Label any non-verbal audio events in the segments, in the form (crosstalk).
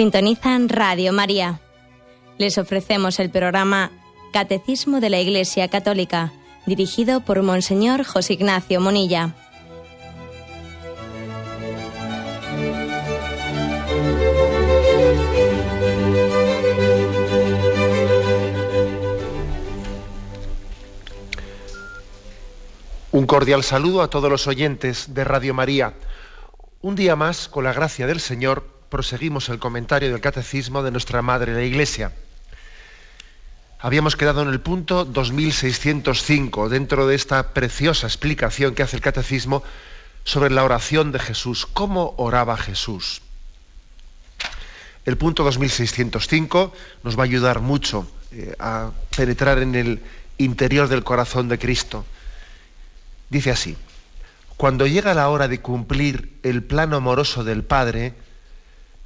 Sintonizan Radio María. Les ofrecemos el programa Catecismo de la Iglesia Católica, dirigido por Monseñor José Ignacio Monilla. Un cordial saludo a todos los oyentes de Radio María. Un día más, con la gracia del Señor, proseguimos el comentario del Catecismo de nuestra Madre la Iglesia. Habíamos quedado en el punto 2605, dentro de esta preciosa explicación que hace el Catecismo sobre la oración de Jesús. ¿Cómo oraba Jesús? El punto 2605 nos va a ayudar mucho eh, a penetrar en el interior del corazón de Cristo. Dice así, cuando llega la hora de cumplir el plano amoroso del Padre,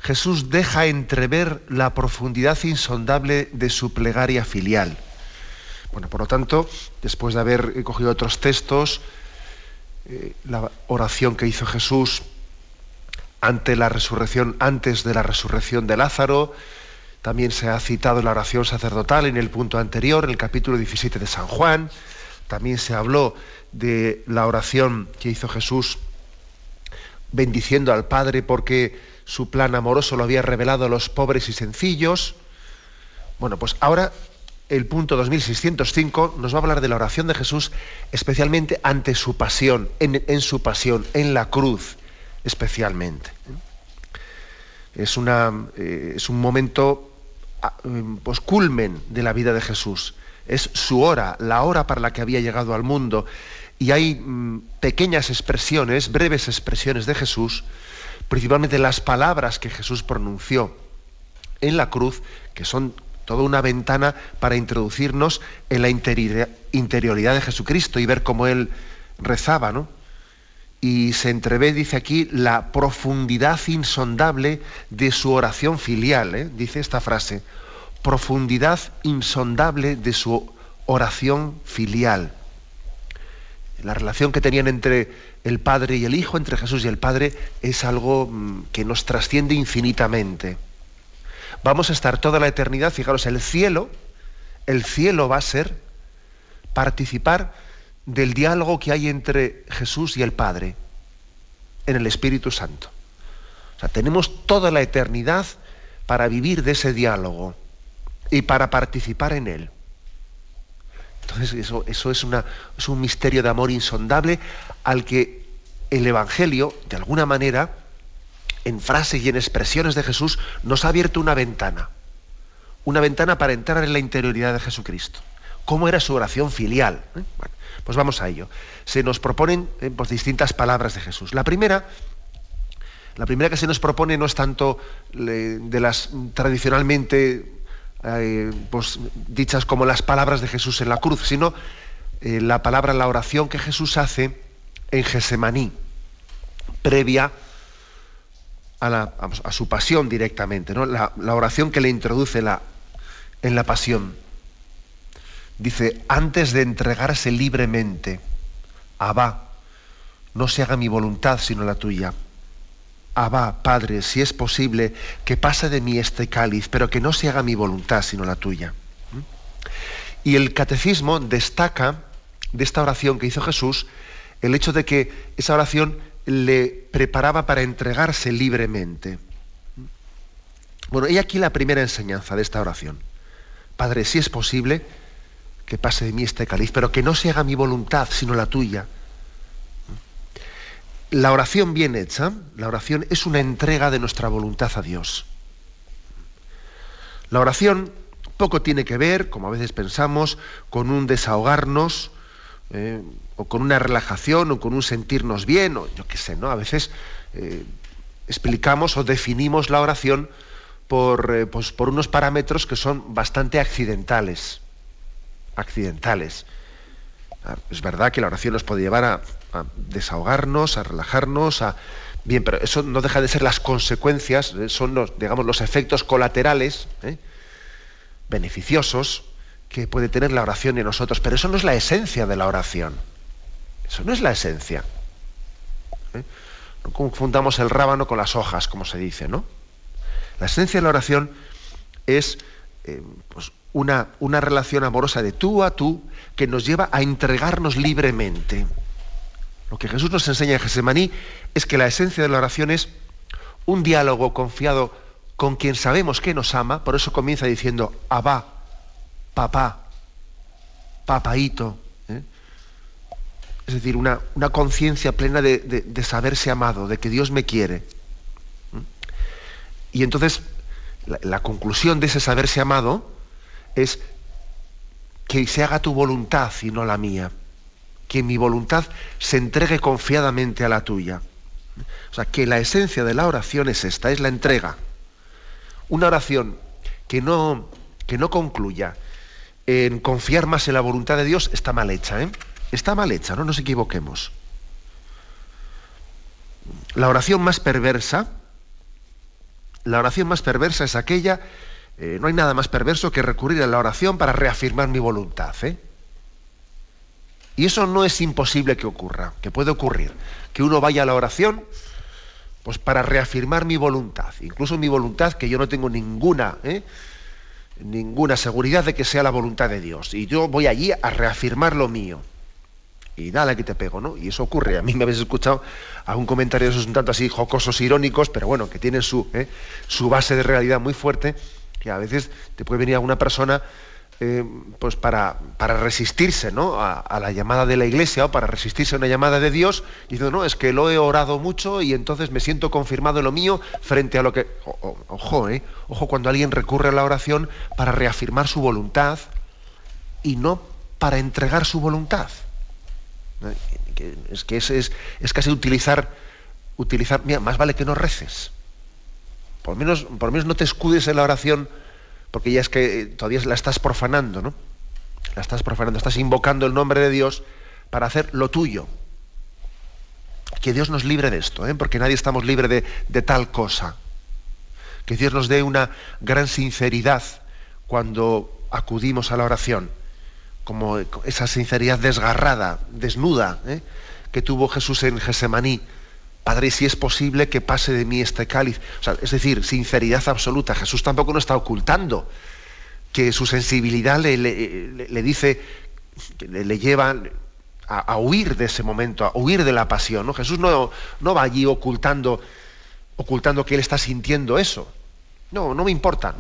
Jesús deja entrever la profundidad insondable de su plegaria filial. Bueno, por lo tanto, después de haber cogido otros textos, eh, la oración que hizo Jesús ante la resurrección, antes de la resurrección de Lázaro, también se ha citado la oración sacerdotal en el punto anterior, en el capítulo 17 de San Juan, también se habló de la oración que hizo Jesús bendiciendo al Padre porque su plan amoroso lo había revelado a los pobres y sencillos. Bueno, pues ahora el punto 2605 nos va a hablar de la oración de Jesús especialmente ante su pasión, en, su pasión, en la cruz especialmente. Es, una, eh, es un momento ah, pues, culmen de la vida de Jesús. Es su hora, la hora para la que había llegado al mundo y hay mm, pequeñas expresiones, breves expresiones de Jesús, principalmente las palabras que Jesús pronunció en la cruz, que son toda una ventana para introducirnos en la interioridad de Jesucristo y ver cómo él rezaba, ¿no? Y se entrevé, dice aquí, la profundidad insondable de su oración filial, ¿eh? dice esta frase, profundidad insondable de su oración filial la relación que tenían entre el Padre y el Hijo, entre Jesús y el Padre, es algo mm, que nos trasciende infinitamente. Vamos a estar toda la eternidad, fijaros, el cielo, el cielo va a ser participar del diálogo que hay entre Jesús y el Padre en el Espíritu Santo. O sea, tenemos toda la eternidad para vivir de ese diálogo y para participar en él. Entonces eso, eso es, una, es un misterio de amor insondable al que el Evangelio, de alguna manera, en frases y en expresiones de Jesús, nos ha abierto una ventana. Una ventana para entrar en la interioridad de Jesucristo. ¿Cómo era su oración filial? ¿Eh? Pues vamos a ello. Se nos proponen eh, pues, distintas palabras de Jesús. La primera, la primera que se nos propone no es tanto de las tradicionalmente pues, dichas como las palabras de Jesús en la cruz, sino eh, la palabra, la oración que Jesús hace en Gesemaní, previa a, su pasión directamente, ¿no? la, oración que le introduce la, en la pasión. Dice, antes de entregarse libremente, Abba, no se haga mi voluntad sino la tuya. Abba, Padre, si es posible, que pase de mí este cáliz, pero que no se haga mi voluntad, sino la tuya. ¿Mm? Y el catecismo destaca de esta oración que hizo Jesús el hecho de que esa oración le preparaba para entregarse libremente. ¿Mm? Bueno, y aquí la primera enseñanza de esta oración. Padre, si es posible, que pase de mí este cáliz, pero que no se haga mi voluntad, sino la tuya. La oración bien hecha, la oración es una entrega de nuestra voluntad a Dios. La oración poco tiene que ver, como a veces pensamos, con un desahogarnos, eh, o con una relajación, o con un sentirnos bien, o yo qué sé, ¿no? A veces eh, explicamos o definimos la oración por, eh, pues, por unos parámetros que son bastante accidentales. Accidentales. Ah, es verdad que la oración nos puede llevar a, desahogarnos, a relajarnos, a bien, pero eso no deja de ser las consecuencias, eh, son los, digamos, los efectos colaterales ¿eh? beneficiosos que puede tener la oración en nosotros, pero eso no es la esencia de la oración. Eso no es la esencia. ¿eh? No confundamos el rábano con las hojas, como se dice, ¿no? La esencia de la oración es pues una, una relación amorosa de tú a tú que nos lleva a entregarnos libremente. Lo que Jesús nos enseña en Gesemaní es que la esencia de la oración es un diálogo confiado con quien sabemos que nos ama, por eso comienza diciendo, Abba, papá, papaíto. ¿eh? Es decir, una, una conciencia plena de, saberse amado, de que Dios me quiere. Y entonces, la, la conclusión de ese saberse amado es que se haga tu voluntad y no la mía. Que mi voluntad se entregue confiadamente a la tuya. O sea, que la esencia de la oración es esta, es la entrega. Una oración que no, que no concluya en confiar más en la voluntad de Dios está mal hecha, ¿eh? Está mal hecha, no nos equivoquemos. La oración más perversa, la oración más perversa es aquella eh, no hay nada más perverso que recurrir a la oración para reafirmar mi voluntad. ¿eh? Y eso no es imposible que ocurra, que puede ocurrir. Que uno vaya a la oración pues para reafirmar mi voluntad, incluso mi voluntad que yo no tengo ninguna, ¿eh? ninguna seguridad de que sea la voluntad de Dios. Y yo voy allí a reafirmar lo mío. Y nada que te pego, ¿no? Y eso ocurre. A mí me habéis escuchado algún comentario de esos un tanto así jocosos, irónicos, pero bueno, que tienen su, su base de realidad muy fuerte que a veces te puede venir alguna persona eh, pues para, para resistirse ¿no? A, la llamada de la iglesia o para resistirse a una llamada de Dios, y dice, no, es que lo he orado mucho y entonces me siento confirmado en lo mío frente a lo que... ojo, ¿eh? Ojo cuando alguien recurre a la oración para reafirmar su voluntad y no para entregar su voluntad. Es que es, es, es casi utilizar, utilizar, mira, más vale que no reces. Por menos, por menos no te escudes en la oración, porque ya es que eh, todavía la estás profanando, ¿no? La estás profanando, estás invocando el nombre de Dios para hacer lo tuyo. Que Dios nos libre de esto, ¿eh? porque nadie estamos libre de, de tal cosa. Que Dios nos dé una gran sinceridad cuando acudimos a la oración, como esa sinceridad desgarrada, desnuda, ¿eh? que tuvo Jesús en Gesemaní Padre, si es posible que pase de mí este cáliz. es decir, sinceridad absoluta. Jesús tampoco no está ocultando que su sensibilidad le, dice, le, le lleva a, huir de ese momento, a huir de la pasión. Jesús no, no va allí ocultando, ocultando que él está sintiendo eso. No, no me importa.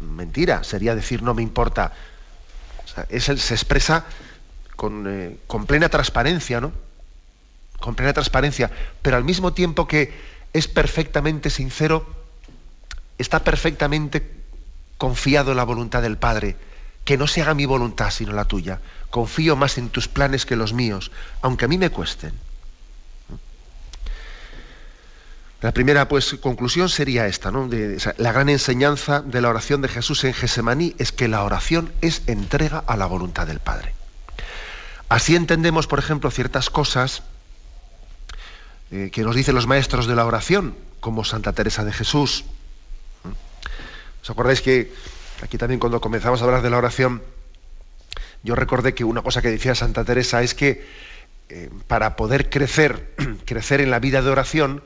mentira, sería decir no me importa. O se expresa con, eh, con plena transparencia, ¿no? Con plena transparencia, pero al mismo tiempo que es perfectamente sincero, está perfectamente confiado en la voluntad del Padre. Que no se haga mi voluntad sino la tuya. Confío más en tus planes que los míos, aunque a mí me cuesten. La primera pues, conclusión sería esta, ¿no? la gran enseñanza de la oración de Jesús en Gesemaní es que la oración es entrega a la voluntad del Padre. Así entendemos, por ejemplo, ciertas cosas eh, que nos dicen los maestros de la oración, como Santa Teresa de Jesús. ¿Os acordáis que aquí también cuando comenzamos a hablar de la oración, yo recordé que una cosa que decía Santa Teresa es que eh, para poder crecer, (clears throat) crecer en la vida de oración,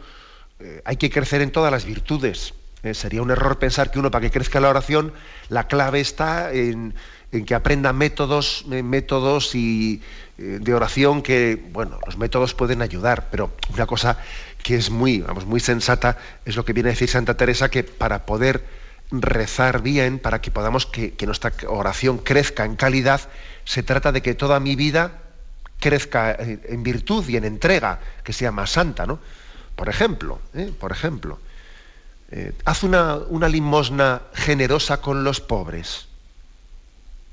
eh, hay que crecer en todas las virtudes. sería un error pensar que uno para que crezca la oración, la clave está en, en que aprenda métodos, métodos y, eh, de oración que, bueno, los métodos pueden ayudar, pero una cosa que es muy, vamos, muy sensata es lo que viene a decir Santa Teresa, que para poder rezar bien, para que podamos que, nuestra oración crezca en calidad, se trata de que toda mi vida crezca en virtud y en entrega, que sea más santa, ¿no? Por ejemplo, ¿eh? por ejemplo, eh, haz una, una limosna generosa con los pobres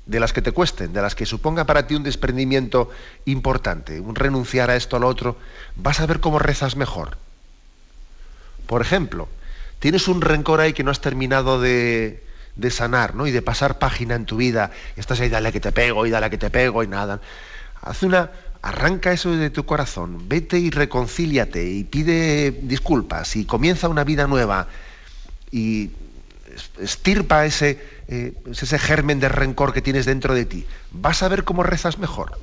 de las que te cuesten, de las que suponga para ti un desprendimiento importante, un renunciar a esto a lo otro, vas a ver cómo rezas mejor. Por ejemplo, tienes un rencor ahí que no has terminado de, de sanar, ¿no? Y de pasar página en tu vida. Estás ahí, dale que te pego, y dale que te pego, y nada. Haz una, arranca eso de tu corazón, vete y reconcíliate, y pide disculpas, y comienza una vida nueva, y estirpa ese, eh, ese germen de rencor que tienes dentro de ti, vas a ver cómo rezas mejor.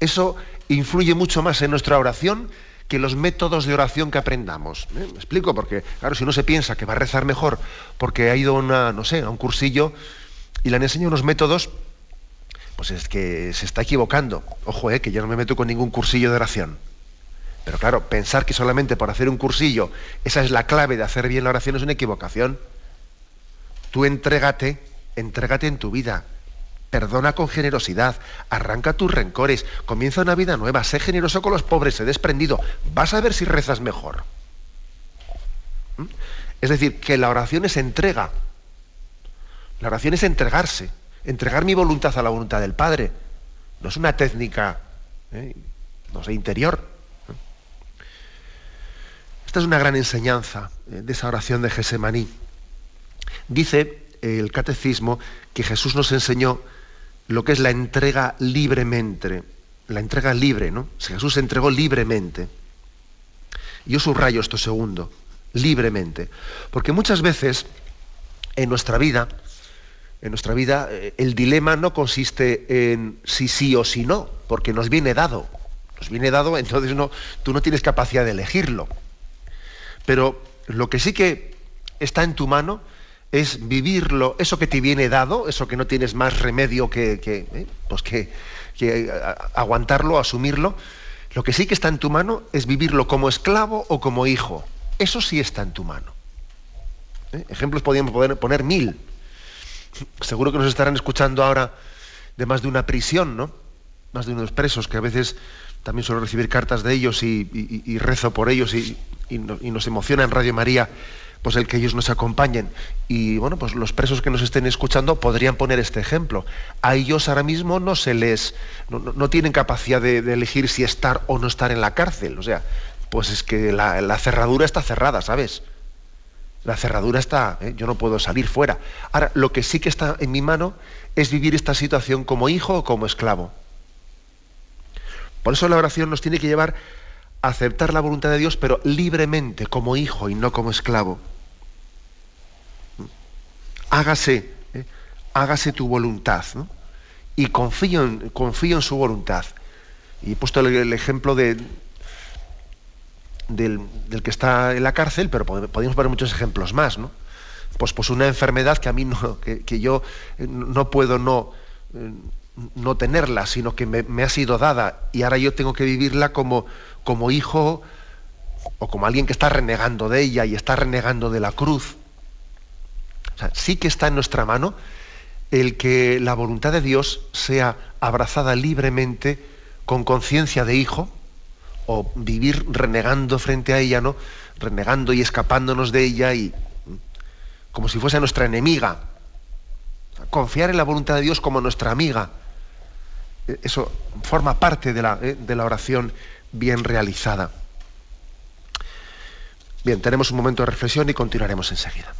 Eso influye mucho más en nuestra oración que los métodos de oración que aprendamos. ¿eh? Me explico, porque claro, si uno se piensa que va a rezar mejor porque ha ido una, no sé, a un cursillo y le han enseñado unos métodos, pues es que se está equivocando. Ojo, eh, que yo no me meto con ningún cursillo de oración. Pero claro, pensar que solamente por hacer un cursillo esa es la clave de hacer bien la oración es una equivocación. Tú entrégate, entrégate en tu vida. Perdona con generosidad, arranca tus rencores, comienza una vida nueva, sé generoso con los pobres, sé desprendido. Vas a ver si rezas mejor. ¿Mm? Es decir, que la oración es entrega. La oración es entregarse, entregar mi voluntad a la voluntad del Padre. No es una técnica, ¿eh? no sé, interior. Esta es una gran enseñanza eh, de esa oración de Gesemaní. Dice el catecismo que Jesús nos enseñó lo que es la entrega libremente, la entrega libre, ¿no? Jesús se entregó libremente. Yo subrayo esto segundo, libremente, porque muchas veces en nuestra vida, en nuestra vida, eh, el dilema no consiste en si sí o si no, porque nos viene dado. Nos viene dado, entonces no, tú no tienes capacidad de elegirlo. Pero lo que sí que está en tu mano es vivirlo, eso que te viene dado, eso que no tienes más remedio que, que, eh, pues que, aguantarlo, asumirlo. Lo que sí que está en tu mano es vivirlo como esclavo o como hijo. Eso sí está en tu mano. ¿Eh? Ejemplos podríamos poner, poner mil. Seguro que nos estarán escuchando ahora de más de una prisión, ¿no? Más de unos presos que a veces también suelo recibir cartas de ellos y, rezo por ellos y, nos emociona en Radio María pues el que ellos nos acompañen. Y bueno, pues los presos que nos estén escuchando podrían poner este ejemplo. A ellos ahora mismo no se les, no, tienen capacidad de, elegir si estar o no estar en la cárcel. O sea, pues es que la, cerradura está cerrada, ¿sabes? La cerradura está, ¿eh? yo no puedo salir fuera. Ahora, lo que sí que está en mi mano es vivir esta situación como hijo o como esclavo. Por eso la oración nos tiene que llevar aceptar la voluntad de Dios, pero libremente, como hijo y no como esclavo. Hágase, ¿eh? hágase tu voluntad, y confío en, en su voluntad. Y he puesto el, ejemplo de, del, que está en la cárcel, pero podemos poner muchos ejemplos más, ¿no? Pues, pues una enfermedad que a mí no, que, que yo eh, no puedo no, eh, no tenerla, sino que me, ha sido dada y ahora yo tengo que vivirla como, como hijo o como alguien que está renegando de ella y está renegando de la cruz. O sea, sí que está en nuestra mano el que la voluntad de Dios sea abrazada libremente con conciencia de hijo o vivir renegando frente a ella, ¿no? Renegando y escapándonos de ella y como si fuese nuestra enemiga confiar en la voluntad de Dios como nuestra amiga. E, eso forma parte de la, eh, de la oración bien realizada. Bien, tenemos un momento de reflexión y continuaremos enseguida.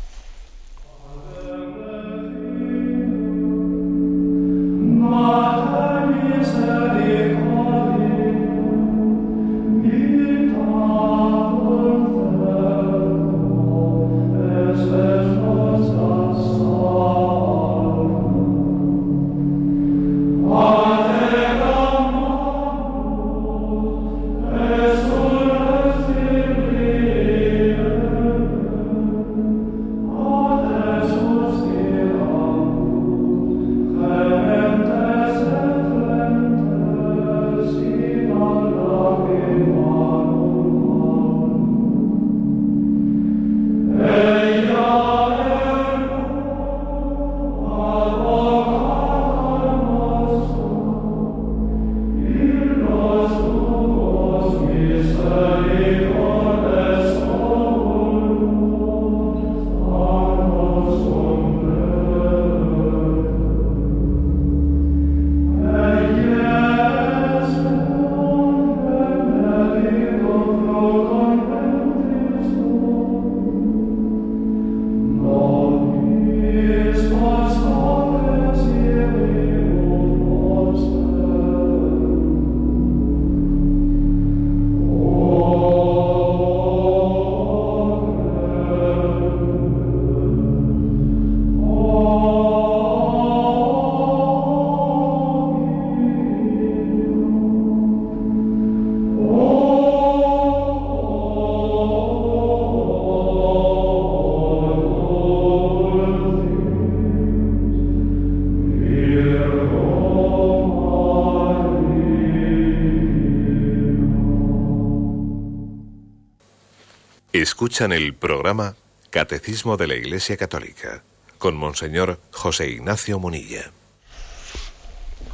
Escuchan el programa Catecismo de la Iglesia Católica con Monseñor José Ignacio Munilla.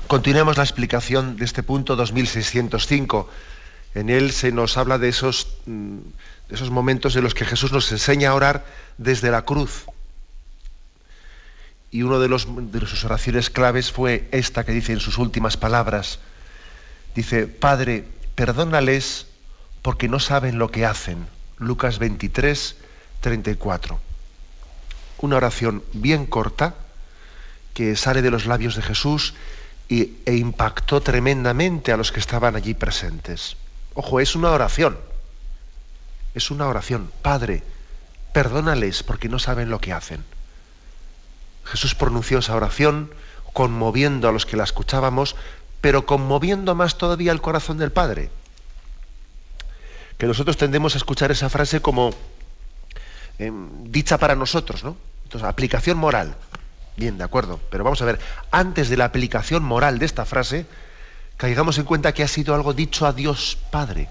Continuemos la explicación de este punto 2605. En él se nos habla de esos, mm, de esos momentos en los que Jesús nos enseña a orar desde la cruz. Y una de, de sus oraciones claves fue esta que dice en sus últimas palabras. Dice, Padre, perdónales porque no saben lo que hacen. Lucas 23, 34. Una oración bien corta que sale de los labios de Jesús y, e impactó tremendamente a los que estaban allí presentes. Ojo, es una oración. Es una oración. Padre, perdónales porque no saben lo que hacen. Jesús pronunció esa oración conmoviendo a los que la escuchábamos, pero conmoviendo más todavía el corazón del Padre. Que nosotros tendemos a escuchar esa frase como em, dicha para nosotros, ¿no? Entonces, aplicación moral. Bien, de acuerdo. Pero vamos a ver, antes de la aplicación moral de esta frase, caigamos en cuenta que ha sido algo dicho a Dios Padre.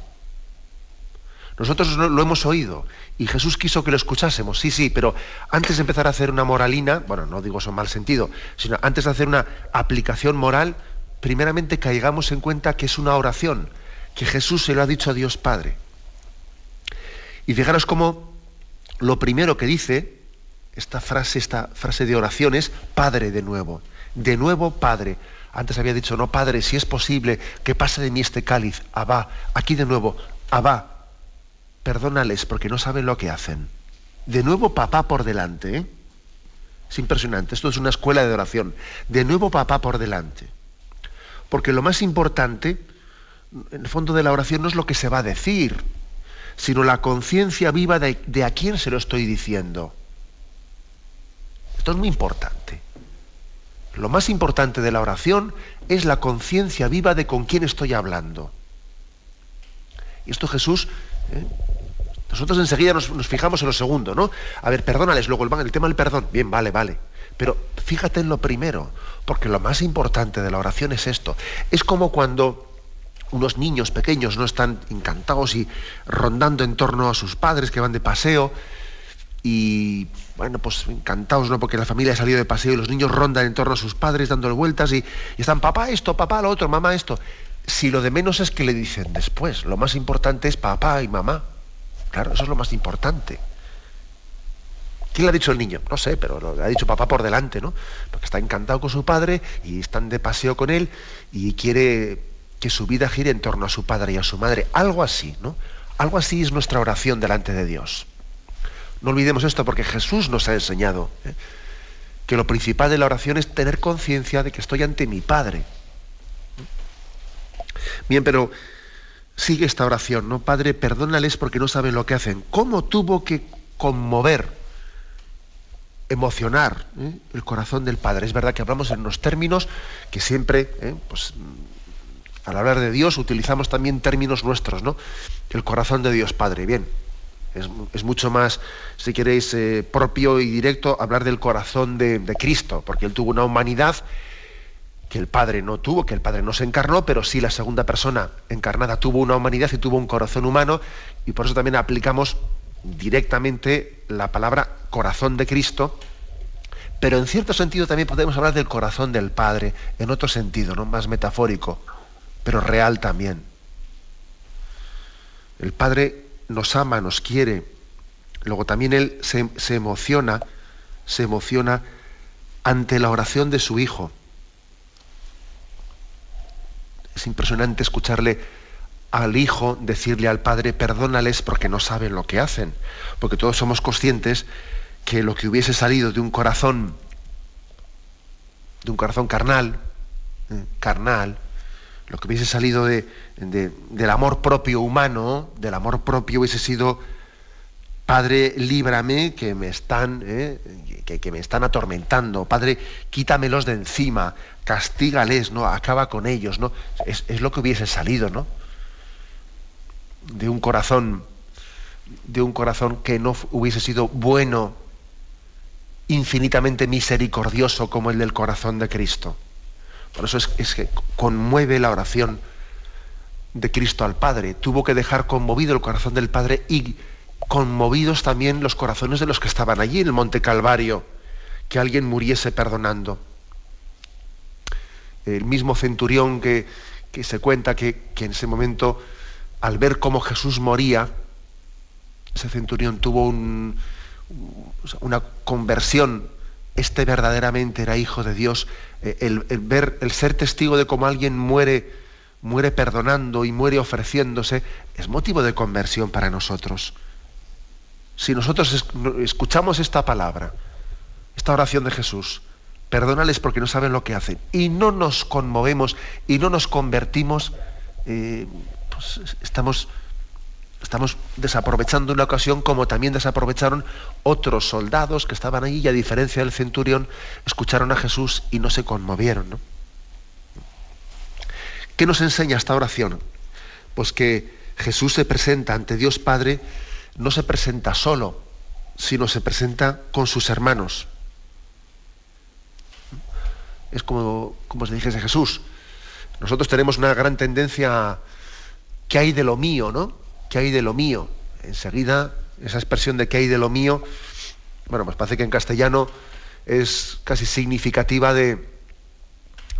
Nosotros lo hemos oído y Jesús quiso que lo escuchásemos, sí, sí, pero antes de empezar a hacer una moralina, bueno, no digo eso en mal sentido, sino antes de hacer una aplicación moral, primeramente caigamos en cuenta que es una oración, que Jesús se lo ha dicho a Dios Padre. Y fijaros cómo lo primero que dice esta frase, esta frase de oración es Padre de nuevo. De nuevo Padre. Antes había dicho, no, Padre, si es posible que pase de mí este cáliz. Abba. Aquí de nuevo, Abba. Perdónales porque no saben lo que hacen. De nuevo papá por delante. ¿eh? Es impresionante. Esto es una escuela de oración. De nuevo papá por delante. Porque lo más importante, en el fondo de la oración, no es lo que se va a decir, sino la conciencia viva de, de a quién se lo estoy diciendo. Esto es muy importante. Lo más importante de la oración es la conciencia viva de con quién estoy hablando. Y esto Jesús, ¿eh? nosotros enseguida nos, fijamos en lo segundo, ¿no? A ver, perdónales, luego el tema del perdón. Bien, vale, vale. Pero fíjate en lo primero, porque lo más importante de la oración es esto. Es como cuando unos niños pequeños no están encantados y rondando en torno a sus padres que van de paseo y bueno, pues encantados, ¿no? Porque la familia ha salido de paseo y los niños rondan en torno a sus padres dándole vueltas y, están, papá esto, papá lo otro, mamá esto. Si lo de menos es que le dicen después, lo más importante es papá y mamá. Claro, eso es lo más importante. ¿Quién le ha dicho el niño? No sé, pero lo ha dicho papá por delante, ¿no? Porque está encantado con su padre y están de paseo con él y quiere que su vida gire en torno a su padre y a su madre. Algo así, ¿no? Algo así es nuestra oración delante de Dios. No olvidemos esto porque Jesús nos ha enseñado ¿eh? que lo principal de la oración es tener conciencia de que estoy ante mi Padre. Bien, pero sigue esta oración, ¿no? Padre, perdónales porque no saben lo que hacen. ¿Cómo tuvo que conmover, emocionar ¿eh? el corazón del Padre? Es verdad que hablamos en unos términos que siempre, ¿eh? pues, al hablar de Dios utilizamos también términos nuestros, ¿no? El corazón de Dios Padre. Bien, es, mucho más, si queréis, eh, propio y directo hablar del corazón de, Cristo, porque Él tuvo una humanidad que el Padre no tuvo, que el Padre no se encarnó, pero sí la segunda persona encarnada tuvo una humanidad y tuvo un corazón humano, y por eso también aplicamos directamente la palabra corazón de Cristo, pero en cierto sentido también podemos hablar del corazón del Padre, en otro sentido, ¿no? más metafórico, pero real también. El Padre nos ama, nos quiere. Luego también Él se, emociona, se emociona ante la oración de su Hijo. Es impresionante escucharle al Hijo decirle al Padre, perdónales porque no saben lo que hacen. Porque todos somos conscientes que lo que hubiese salido de un corazón, de un corazón carnal, eh, carnal, lo que hubiese salido de, del amor propio humano, del amor propio hubiese sido, Padre, líbrame que me están, eh, que, me están atormentando, Padre, quítamelos de encima, castígales, ¿no? Acaba con ellos, ¿no? Es, es lo que hubiese salido, ¿no? De un corazón, de un corazón que no hubiese sido bueno, infinitamente misericordioso como el del corazón de Cristo. Por eso es, que conmueve la oración de Cristo al Padre. Tuvo que dejar conmovido el corazón del Padre y, conmovidos también los corazones de los que estaban allí en el Monte Calvario, que alguien muriese perdonando. El mismo centurión que, se cuenta que, en ese momento, al ver cómo Jesús moría, ese centurión tuvo una conversión, este verdaderamente era hijo de Dios, eh, el, ver, el ser testigo de cómo alguien muere, muere perdonando y muere ofreciéndose, es motivo de conversión para nosotros. Si nosotros escuchamos esta palabra, esta oración de Jesús, perdónales porque no saben lo que hacen, y no nos conmovemos y no nos convertimos, eh, pues estamos, estamos desaprovechando una ocasión como también desaprovecharon otros soldados que estaban allí y a diferencia del centurión, escucharon a Jesús y no se conmovieron. ¿Qué nos enseña esta oración? Pues que Jesús se presenta ante Dios Padre no se presenta solo, sino se presenta con sus hermanos. Es como, como se dijese Jesús. Nosotros tenemos una gran tendencia que hay de lo mío, ¿no? ¿Qué hay de lo mío? Enseguida, esa expresión de que hay de lo mío, bueno, pues parece que en castellano es casi significativa de,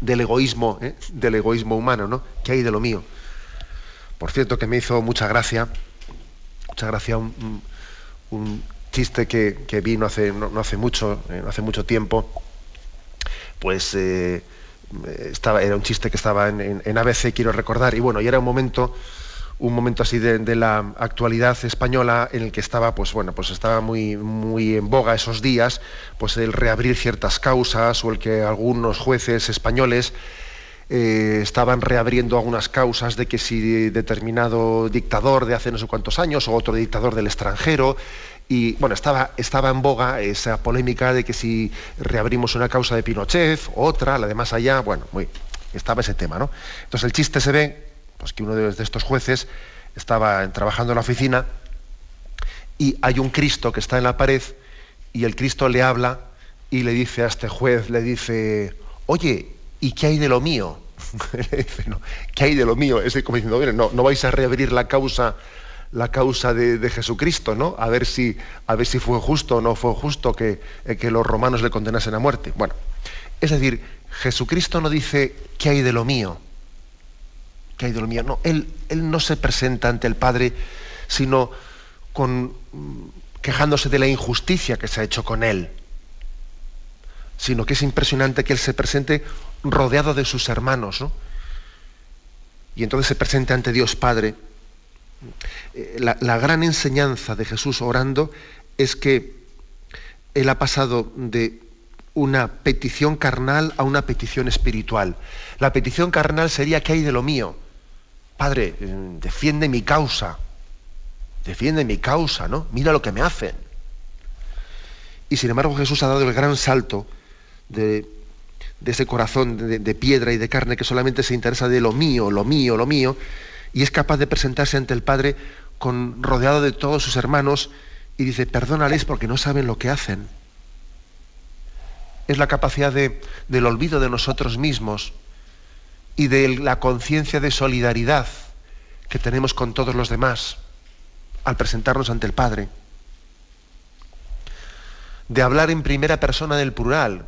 del egoísmo, ¿eh? del egoísmo humano, ¿no? ¿Qué hay de lo mío? Por cierto, que me hizo mucha gracia mucha gracia un, chiste que, vino hace, no, hace mucho, eh, hace mucho tiempo, pues eh, estaba, era un chiste que estaba en, ABC, quiero recordar, y bueno, y era un momento, un momento así de, la actualidad española en el que estaba, pues bueno, pues estaba muy, muy en boga esos días, pues el reabrir ciertas causas o el que algunos jueces españoles eh, estaban reabriendo algunas causas de que si determinado dictador de hace no sé cuántos años o otro dictador del extranjero y bueno, estaba, estaba en boga esa polémica de que si reabrimos una causa de Pinochet, otra, la de más allá, bueno, muy, estaba ese tema, ¿no? Entonces el chiste se ve, pues que uno de, estos jueces estaba trabajando en la oficina y hay un Cristo que está en la pared y el Cristo le habla y le dice a este juez, le dice, oye, ¿y qué hay de lo mío? (laughs) ¿Qué hay de lo mío? Es como diciendo, no, no vais a reabrir la causa, la causa de, Jesucristo, ¿no? A ver, si, a ver si fue justo o no fue justo que, eh, que los romanos le condenasen a muerte. Bueno, es decir, Jesucristo no dice, ¿qué hay de lo mío? ¿Qué hay de lo mío? No, él, él no se presenta ante el Padre, sino con, mm, quejándose de la injusticia que se ha hecho con él sino que es impresionante que Él se presente rodeado de sus hermanos, ¿no? Y entonces se presente ante Dios Padre. Eh, la, la, gran enseñanza de Jesús orando es que Él ha pasado de una petición carnal a una petición espiritual. La petición carnal sería, ¿qué hay de lo mío? Padre, eh, defiende mi causa, defiende mi causa, ¿no? Mira lo que me hacen. Y sin embargo Jesús ha dado el gran salto de, ese corazón de, piedra y de carne que solamente se interesa de lo mío, lo mío, lo mío, y es capaz de presentarse ante el Padre con, rodeado de todos sus hermanos y dice, perdónales porque no saben lo que hacen. Es la capacidad de, del olvido de nosotros mismos y de la conciencia de solidaridad que tenemos con todos los demás al presentarnos ante el Padre. De hablar en primera persona del plural,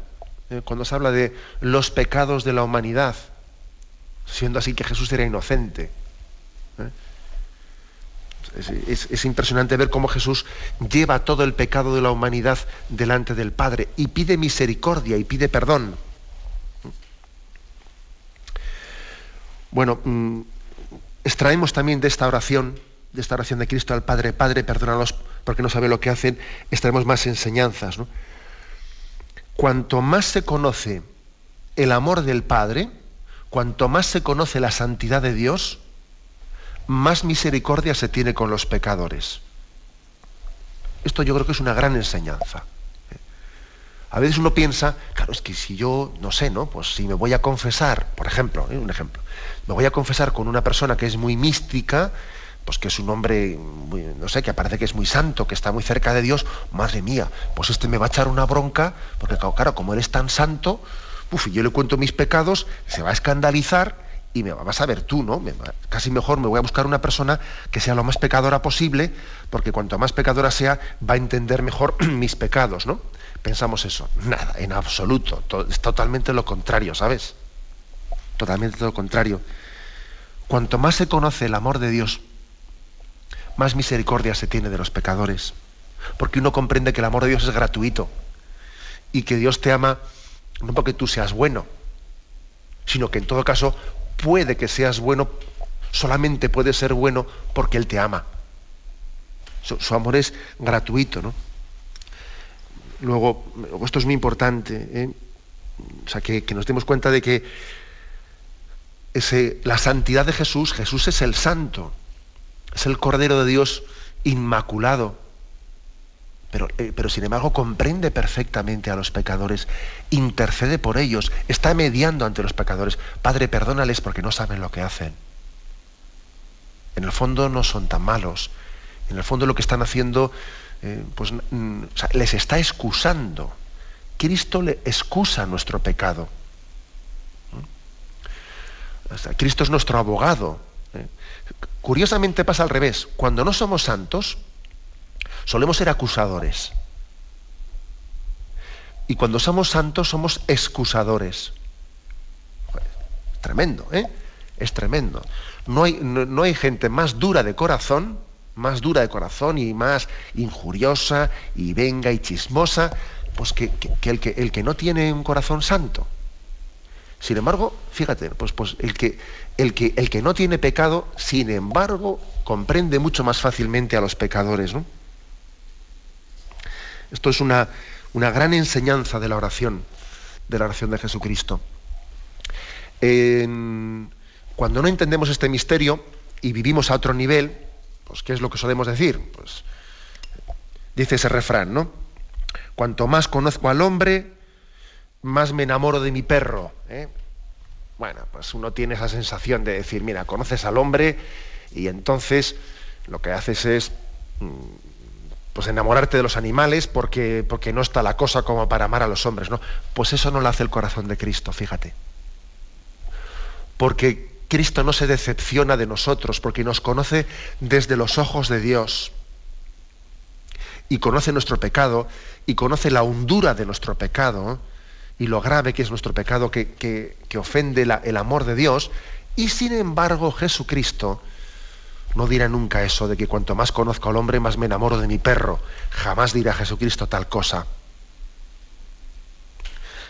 eh, cuando se habla de los pecados de la humanidad, siendo así que Jesús era inocente. ¿eh? Es, impresionante ver cómo Jesús lleva todo el pecado de la humanidad delante del Padre y pide misericordia y pide perdón. Bueno, mm, extraemos también de esta oración, de esta oración de Cristo al Padre, Padre, perdónalos porque no sabe lo que hacen, extraemos más enseñanzas. cuanto más se conoce el amor del Padre, cuanto más se conoce la santidad de Dios, más misericordia se tiene con los pecadores. Esto yo creo que es una gran enseñanza. A veces uno piensa, claro, es que si yo, no sé, ¿no? Pues si me voy a confesar, por ejemplo, ¿eh? un ejemplo, me voy a confesar con una persona que es muy mística, pues que es un hombre, no sé, que parece que es muy santo, que está muy cerca de Dios, madre mía, pues este me va a echar una bronca, porque claro, como él es tan santo, uf, yo le cuento mis pecados, se va a escandalizar y me vas a ver tú, ¿no? casi mejor me voy a buscar una persona que sea lo más pecadora posible, porque cuanto más pecadora sea, va a entender mejor (clears throat) mis pecados, ¿no? Pensamos eso. Nada, en absoluto. es totalmente lo contrario, ¿sabes? Totalmente lo contrario. Cuanto más se conoce el amor de Dios, más misericordia se tiene de los pecadores. Porque uno comprende que el amor de Dios es gratuito y que Dios te ama no porque tú seas bueno, sino que en todo caso puede que seas bueno, solamente puede ser bueno porque Él te ama. Su, amor es gratuito, ¿no? Luego, esto es muy importante, ¿eh? o sea, que, nos demos cuenta de que ese, la santidad de Jesús, Jesús es el santo, es el Cordero de Dios inmaculado, pero, eh, pero, sin embargo comprende perfectamente a los pecadores, intercede por ellos, está mediando ante los pecadores. Padre, perdónales porque no saben lo que hacen. En el fondo no son tan malos. En el fondo lo que están haciendo, eh, pues les está excusando. Cristo le excusa nuestro pecado. Cristo es nuestro abogado. ¿eh? Curiosamente pasa al revés. Cuando no somos santos, solemos ser acusadores. Y cuando somos santos somos excusadores. tremendo, ¿eh? Es tremendo. No hay, no, hay gente más dura de corazón, más dura de corazón y más injuriosa y venga y chismosa, pues que, el, que el que no tiene un corazón santo. Sin embargo, fíjate, pues, pues el, que, el, que, el que no tiene pecado, sin embargo, comprende mucho más fácilmente a los pecadores, ¿no? Esto es una, una gran enseñanza de la oración, de la oración de Jesucristo. cuando no entendemos este misterio y vivimos a otro nivel, pues ¿qué es lo que solemos decir? Pues dice ese refrán, ¿no? Cuanto más conozco al hombre, más me enamoro de mi perro. ¿eh? Bueno, pues uno tiene esa sensación de decir, mira, conoces al hombre y entonces lo que haces es mm, pues enamorarte de los animales porque, porque no está la cosa como para amar a los hombres, ¿no? Pues eso no lo hace el corazón de Cristo, fíjate. Porque Cristo no se decepciona de nosotros, porque nos conoce desde los ojos de Dios. Y conoce nuestro pecado, y conoce la hondura de nuestro pecado, y lo grave que es nuestro pecado, que, que, ofende el amor de Dios. Y sin embargo, Jesucristo, no dirá nunca eso de que cuanto más conozco al hombre, más me enamoro de mi perro. Jamás dirá Jesucristo tal cosa.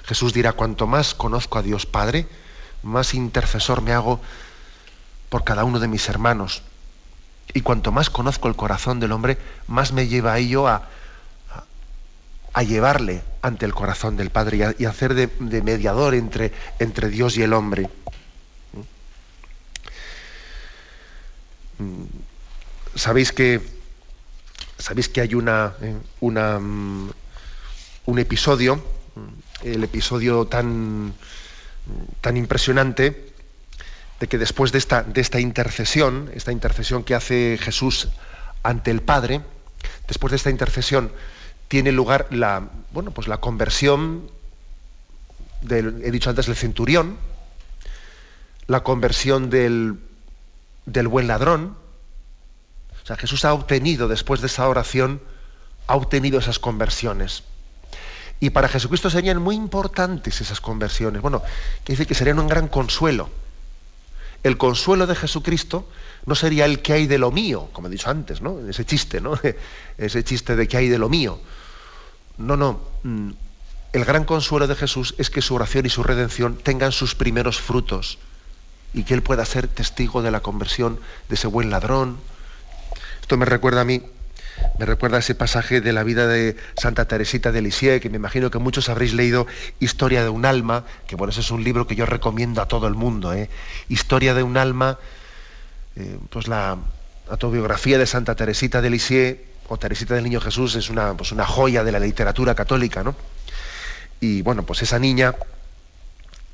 Jesús dirá, cuanto más conozco a Dios Padre, más intercesor me hago por cada uno de mis hermanos. Y cuanto más conozco el corazón del hombre, más me lleva ello a, a llevarle ante el corazón del Padre y a, hacer de, de, mediador entre, entre Dios y el hombre. Sabéis que sabéis que hay una, eh, mm, un episodio mm, el episodio tan tan impresionante de que después de esta, de esta intercesión, esta intercesión que hace Jesús ante el Padre, después de esta intercesión tiene lugar la, bueno, pues la conversión del, he dicho antes, del centurión, la conversión del del buen ladrón. O sea, Jesús ha obtenido, después de esa oración, ha obtenido esas conversiones. Y para Jesucristo serían muy importantes esas conversiones. Bueno, que dice que serían un gran consuelo. El consuelo de Jesucristo no sería el que hay de lo mío, como he dicho antes, ¿no? Ese chiste, ¿no? (laughs) Ese chiste de que hay de lo mío. No, no. Mm, el gran consuelo de Jesús es que su oración y su redención tengan sus primeros frutos y que él pueda ser testigo de la conversión de ese buen ladrón. Esto me recuerda a mí, me recuerda a ese pasaje de la vida de Santa Teresita de Lisieux, que me imagino que muchos habréis leído Historia de un alma, que bueno, ese es un libro que yo recomiendo a todo el mundo. ¿eh? Historia de un alma, eh, pues la autobiografía de Santa Teresita de Lisieux, o Teresita del Niño Jesús, es una, pues una joya de la literatura católica, ¿no? Y bueno, pues esa niña,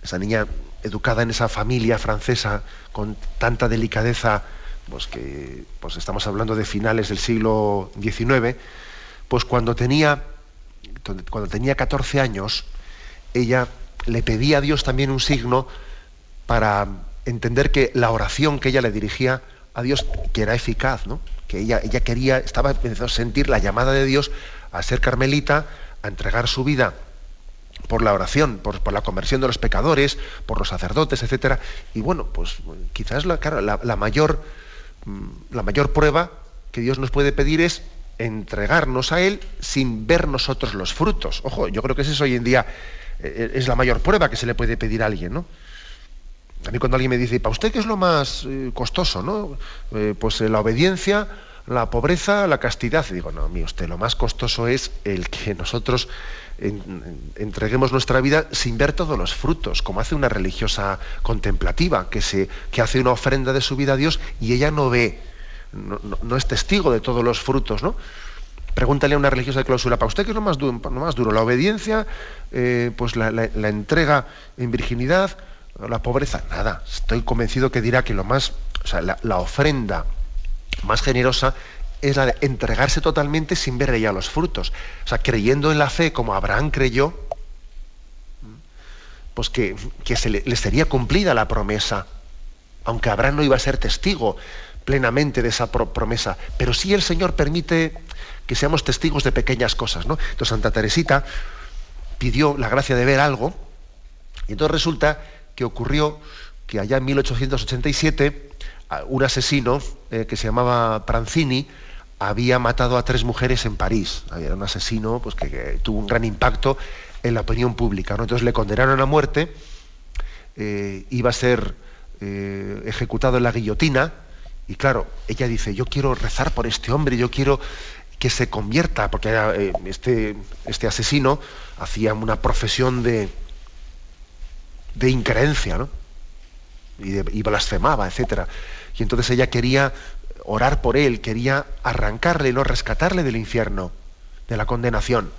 esa niña educada en esa familia francesa con tanta delicadeza, pues que pues estamos hablando de finales del siglo XIX, pues cuando tenía, cuando tenía 14 años, ella le pedía a Dios también un signo para, entender que la oración que ella le dirigía a Dios, que era eficaz, ¿no? que ella, ella quería, estaba empezando a sentir la llamada de Dios a ser carmelita, a entregar su vida por la oración, por, la conversión de los pecadores, por los sacerdotes, etcétera. Y bueno, pues quizás la, la, mayor, mm, la mayor prueba que Dios nos puede pedir es entregarnos a Él sin ver nosotros los frutos. Ojo, yo creo que ese es hoy en día eh, es la mayor prueba que se le puede pedir a alguien, ¿no? A mí cuando alguien me dice, ¿para usted qué es lo más eh, costoso? ¿no? Eh, pues la obediencia, la pobreza, la castidad. Digo, no, mío, usted, lo más costoso es el que nosotros entreguemos nuestra vida sin ver todos los frutos, como hace una religiosa contemplativa, que, se, que hace una ofrenda de su vida a Dios y ella no ve, no, es testigo de todos los frutos, ¿no? Pregúntale a una religiosa de clausura, ¿para usted qué es lo más duro? Lo más duro? ¿La obediencia? Eh, pues la, entrega en virginidad, la pobreza, nada. Estoy convencido que dirá que lo más, o sea, la, ofrenda más generosa es la de entregarse totalmente sin ver ya los frutos. O sea, creyendo en la fe como Abraham creyó, pues que, se le, sería cumplida la promesa, aunque Abraham no iba a ser testigo plenamente de esa promesa, pero sí el Señor permite que seamos testigos de pequeñas cosas, ¿no? Entonces Santa Teresita pidió la gracia de ver algo, y entonces resulta que ocurrió que allá en 1887 un asesino eh, que se llamaba Pranzini había matado a tres mujeres en París. Era un asesino pues, que, tuvo un gran impacto en la opinión pública. Entonces le condenaron a muerte, eh, iba a ser eh, ejecutado en la guillotina, y claro, ella dice, yo quiero rezar por este hombre, yo quiero que se convierta, porque este, este asesino hacía una profesión de, de increencia, ¿no? Y, blasfemaba, etcétera. Y entonces ella quería orar por él, quería arrancarle, no rescatarle del infierno, de la condenación.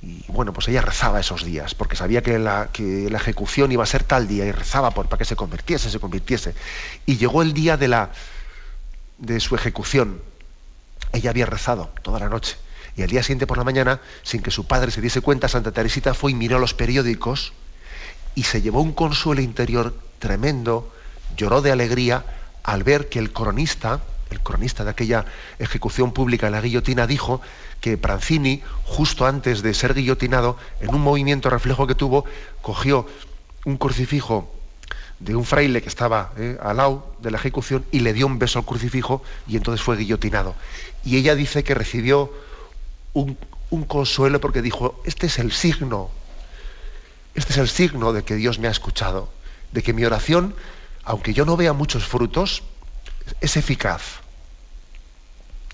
Y bueno, pues ella rezaba esos días, porque sabía que la, ejecución iba a ser tal día, y rezaba para que se convirtiese, se convirtiese. Y llegó el día de, la, de su ejecución. Ella había rezado toda la noche. Y al día siguiente por la mañana, sin que su padre se diese cuenta, Santa Teresita fue y miró los periódicos y se llevó un consuelo interior tremendo, lloró de alegría al ver que el cronista, el cronista de aquella ejecución pública en la guillotina, dijo que Pranzini, justo antes de ser guillotinado, en un movimiento reflejo que tuvo, cogió un crucifijo de un fraile que estaba eh, al lado de la ejecución y le dio un beso al crucifijo y entonces fue guillotinado. Y ella dice que recibió un consuelo porque dijo, este es el signo este es el signo de que Dios me ha escuchado, de que mi oración, aunque yo no vea muchos frutos, es eficaz.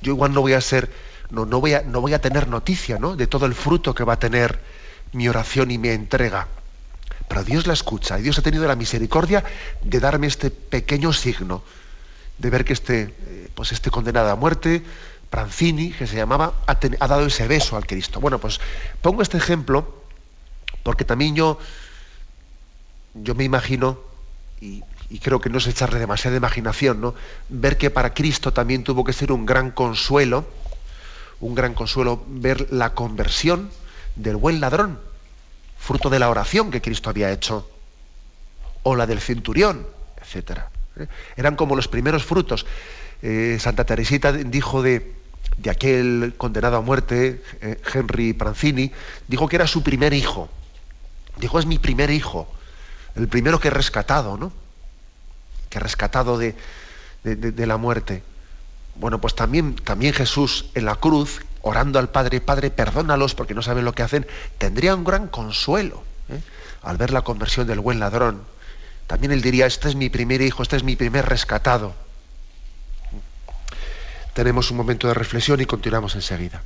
Yo igual no voy a ser, no, no, voy, a, no voy a tener noticia ¿no? de todo el fruto que va a tener mi oración y mi entrega. Pero Dios la escucha y Dios ha tenido la misericordia de darme este pequeño signo, de ver que este, eh, pues este condenado a muerte, Pranzini, que se llamaba, ha, ha dado ese beso al Cristo. Bueno, pues pongo este ejemplo porque también yo, yo me imagino, y, creo que no es echarle demasiada imaginación, ¿no? ver que para Cristo también tuvo que ser un gran consuelo, un gran consuelo ver la conversión del buen ladrón, fruto de la oración que Cristo había hecho, o la del centurión, etc. ¿eh? Eran como los primeros frutos. Eh, Santa Teresita dijo de, de aquel condenado a muerte, eh, Henry Pranzini, dijo que era su primer hijo. Dijo, es mi primer hijo, el primero que he rescatado, ¿no? Que rescatado de, de, la muerte. Bueno, pues también, también Jesús en la cruz, orando al Padre, Padre, perdónalos porque no saben lo que hacen, tendría un gran consuelo ¿eh? al ver la conversión del buen ladrón. También él diría, este es mi primer hijo, este es mi primer rescatado. Tenemos un momento de reflexión y continuamos enseguida.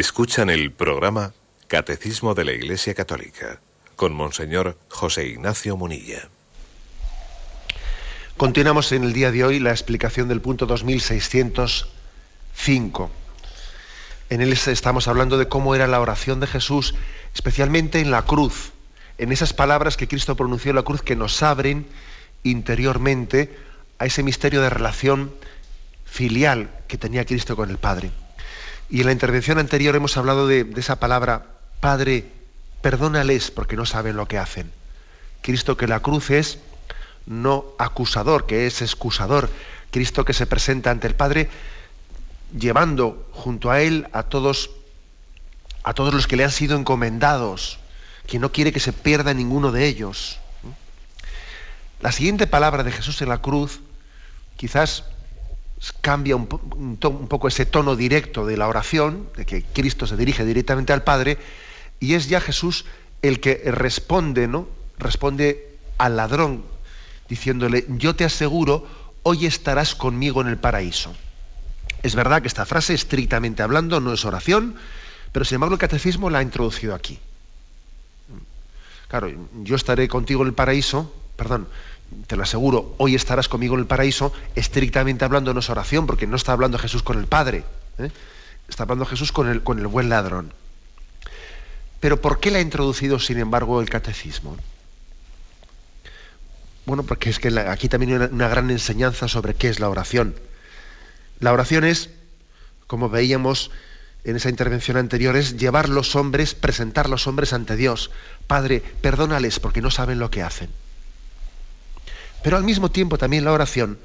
Escuchan el programa Catecismo de la Iglesia Católica con Monseñor José Ignacio Munilla. Continuamos en el día de hoy la explicación del punto 2605. En él estamos hablando de cómo era la oración de Jesús, especialmente en la cruz, en esas palabras que Cristo pronunció en la cruz que nos abren interiormente a ese misterio de relación filial que tenía Cristo con el Padre. Y en la intervención anterior hemos hablado de, esa palabra, Padre, perdónales porque no saben lo que hacen. Cristo que la cruz es no acusador, que es excusador. Cristo que se presenta ante el Padre llevando junto a él a todos a todos los que le han sido encomendados, que no quiere que se pierda ninguno de ellos. La siguiente palabra de Jesús en la cruz quizás cambia un, poco ese tono directo de la oración, de que Cristo se dirige directamente al Padre, y es ya Jesús el que responde, ¿no? Responde al ladrón, diciéndole, yo te aseguro, hoy estarás conmigo en el paraíso. Es verdad que esta frase, estrictamente hablando, no es oración, pero sin embargo el catecismo la ha introducido aquí. Claro, yo estaré contigo en el paraíso, perdón, te lo aseguro, hoy estarás conmigo en el paraíso, estrictamente hablando no es oración, porque no está hablando Jesús con el Padre, ¿eh? está hablando Jesús con el, con el buen ladrón. Pero ¿por qué la ha introducido, sin embargo, el catecismo? Bueno, porque es que aquí también hay una gran enseñanza sobre qué es la oración. La oración es, como veíamos en esa intervención anterior, es llevar los hombres, presentar los hombres ante Dios. Padre, perdónales porque no saben lo que hacen. Pero al mismo tiempo también la oración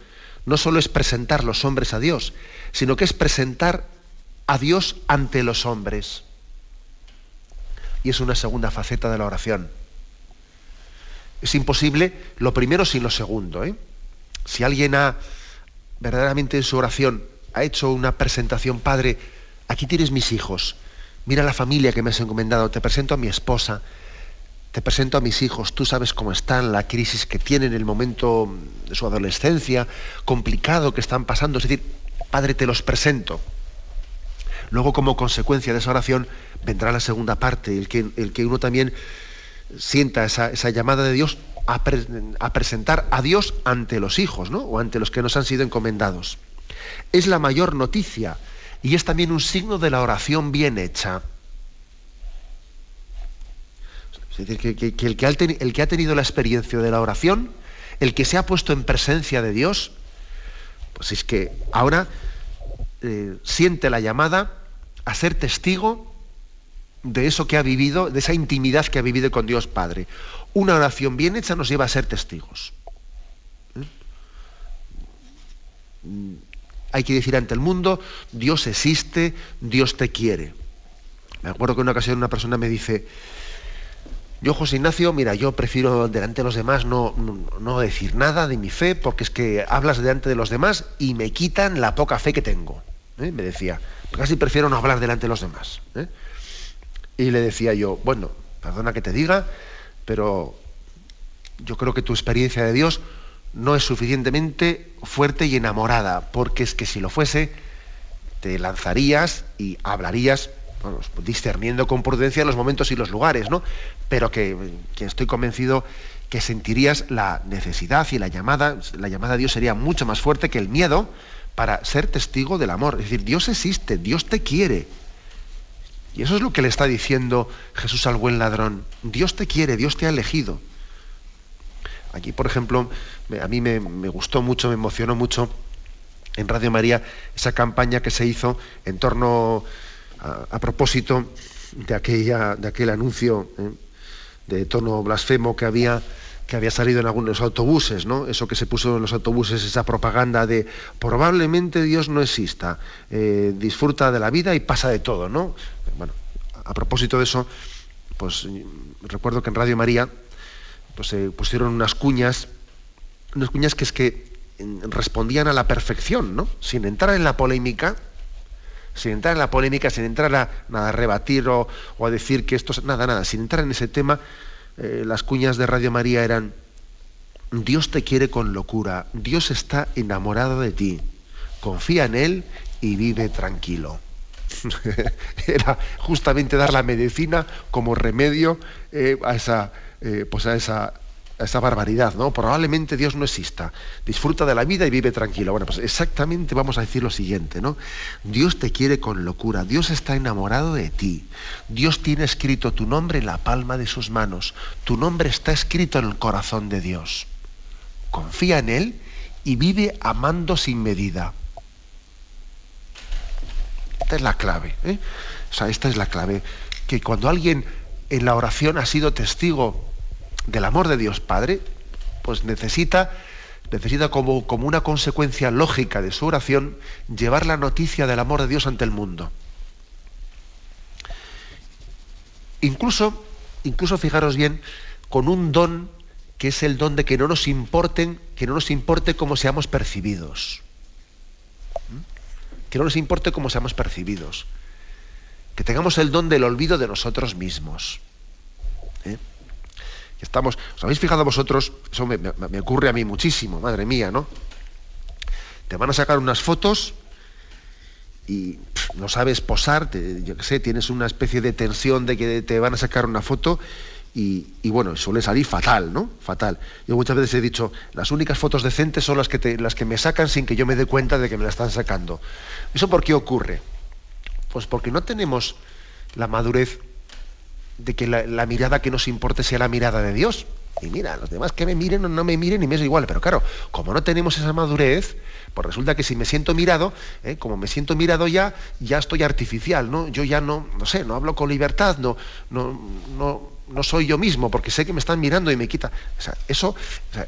no solo es presentar los hombres a Dios, sino que es presentar a Dios ante los hombres. Y es una segunda faceta de la oración. Es imposible lo primero sin lo segundo. ¿eh? Si alguien ha verdaderamente en su oración ha hecho una presentación, Padre, aquí tienes mis hijos, mira la familia que me has encomendado, te presento a mi esposa, te presento a mis hijos, tú sabes cómo están, la crisis que tienen, el momento de su adolescencia, complicado que están pasando, es decir, Padre, te los presento. Luego, como consecuencia de esa oración, vendrá la segunda parte, el que, el que uno también sienta esa, esa llamada de Dios a, presentar a Dios ante los hijos, ¿no? O ante los que nos han sido encomendados. Es la mayor noticia y es también un signo de la oración bien hecha. Es decir, que, el, que ha tenido la experiencia de la oración, el que se ha puesto en presencia de Dios, pues es que ahora eh, siente la llamada a ser testigo de eso que ha vivido, de esa intimidad que ha vivido con Dios Padre. Una oración bien hecha nos lleva a ser testigos. ¿Eh? Hay que decir ante el mundo, Dios existe, Dios te quiere. Me acuerdo que en una ocasión una persona me dice, yo José Ignacio, mira, yo prefiero delante de los demás no, no, decir nada de mi fe porque es que hablas delante de los demás y me quitan la poca fe que tengo. ¿eh? Me decía, casi prefiero no hablar delante de los demás. ¿eh? Y le decía yo, bueno, perdona que te diga, pero yo creo que tu experiencia de Dios no es suficientemente fuerte y enamorada, porque es que si lo fuese, te lanzarías y hablarías, discerniendo con prudencia los momentos y los lugares, ¿no? Pero que, que, estoy convencido que sentirías la necesidad y la llamada, la llamada a Dios sería mucho más fuerte que el miedo para ser testigo del amor. Es decir, Dios existe, Dios te quiere, y eso es lo que le está diciendo Jesús al buen ladrón. Dios te quiere, Dios te ha elegido. Aquí, por ejemplo, a mí me, gustó mucho, me emocionó mucho en Radio María esa campaña que se hizo en torno a, propósito de, aquella, de aquel anuncio ¿eh? de tono blasfemo que había que había salido en algunos autobuses, ¿no? Eso que se puso en los autobuses, esa propaganda de probablemente Dios no exista, eh, disfruta de la vida y pasa de todo, ¿no? Bueno, a propósito de eso, pues recuerdo que en Radio María pues se pusieron unas cuñas, unas cuñas que es que respondían a la perfección, ¿no? Sin entrar en la polémica, sin entrar en la polémica, sin entrar a, nada, rebatir o, o a decir que esto es nada, nada, sin entrar en ese tema, eh, las cuñas de Radio María eran, Dios te quiere con locura, Dios está enamorado de ti, confía en Él y vive tranquilo. (laughs) Era justamente dar la medicina como remedio eh, a, esa, eh, pues a, esa, esa barbaridad, ¿no? Probablemente Dios no exista. Disfruta de la vida y vive tranquilo. Bueno, pues exactamente vamos a decir lo siguiente, ¿no? Dios te quiere con locura, Dios está enamorado de ti. Dios tiene escrito tu nombre en la palma de sus manos. Tu nombre está escrito en el corazón de Dios. Confía en Él y vive amando sin medida. Esta es la clave, ¿eh? O sea, esta es la clave. Que cuando alguien en la oración ha sido testigo del amor de Dios Padre, pues necesita, necesita como, como una consecuencia lógica de su oración llevar la noticia del amor de Dios ante el mundo. Incluso, incluso fijaros bien, con un don que es el don de que no nos importen, que no nos importe cómo seamos percibidos. ¿Mm? Que no nos importe cómo seamos percibidos. Que tengamos el don del olvido de nosotros mismos. ¿Eh? Estamos, ¿Os habéis fijado vosotros? Eso me, ocurre a mí muchísimo, madre mía, ¿no? Te van a sacar unas fotos y no sabes posar, yo qué sé, tienes una especie de tensión de que te van a sacar una foto y, bueno, suele salir fatal, ¿no? Fatal. Yo muchas veces he dicho, las únicas fotos decentes son las que, las que me sacan sin que yo me dé cuenta de que me la están sacando. ¿Eso por qué ocurre? Pues porque no tenemos la madurez de que la, mirada que nos importe sea la mirada de Dios. Y mira, los demás que me miren o no me miren y me es igual. Pero claro, como no tenemos esa madurez, pues resulta que si me siento mirado, ¿eh? como me siento mirado ya, ya estoy artificial, ¿no? Yo ya no, no sé, no hablo con libertad, no, no, no, no soy yo mismo, porque sé que me están mirando y me quita. O sea, eso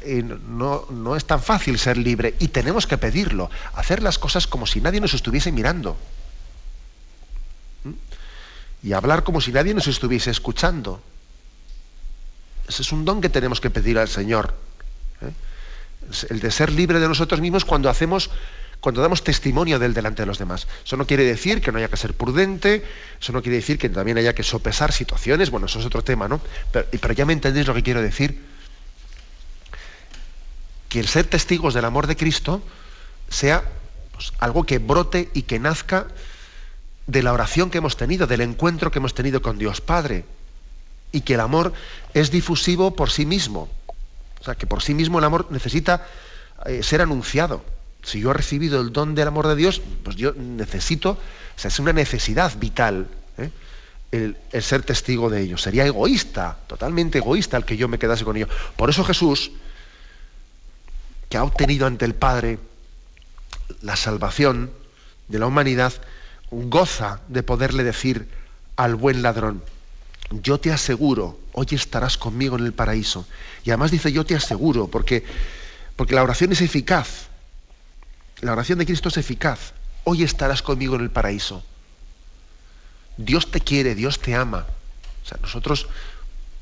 eh, no, no es tan fácil ser libre y tenemos que pedirlo, hacer las cosas como si nadie nos estuviese mirando y hablar como si nadie nos estuviese escuchando. Ese es un don que tenemos que pedir al Señor. ¿eh? El de ser libre de nosotros mismos cuando hacemos, cuando damos testimonio del delante de los demás. Eso no quiere decir que no haya que ser prudente, eso no quiere decir que también haya que sopesar situaciones, bueno, eso es otro tema, ¿no? Pero, ya me entendéis lo que quiero decir. Que el ser testigos del amor de Cristo sea pues, algo que brote y que nazca de la oración que hemos tenido, del encuentro que hemos tenido con Dios Padre. Y que el amor es difusivo por sí mismo. O sea, que por sí mismo el amor necesita eh, ser anunciado. Si yo he recibido el don del amor de Dios, pues yo necesito, o sea, es una necesidad vital ¿eh? el, el, ser testigo de ello. Sería egoísta, totalmente egoísta el que yo me quedase con ello. Por eso Jesús, que ha obtenido ante el Padre la salvación de la humanidad, goza de poderle decir al buen ladrón, yo te aseguro, hoy estarás conmigo en el paraíso. Y además dice yo te aseguro, porque, porque la oración es eficaz. La oración de Cristo es eficaz. Hoy estarás conmigo en el paraíso. Dios te quiere, Dios te ama. O sea, nosotros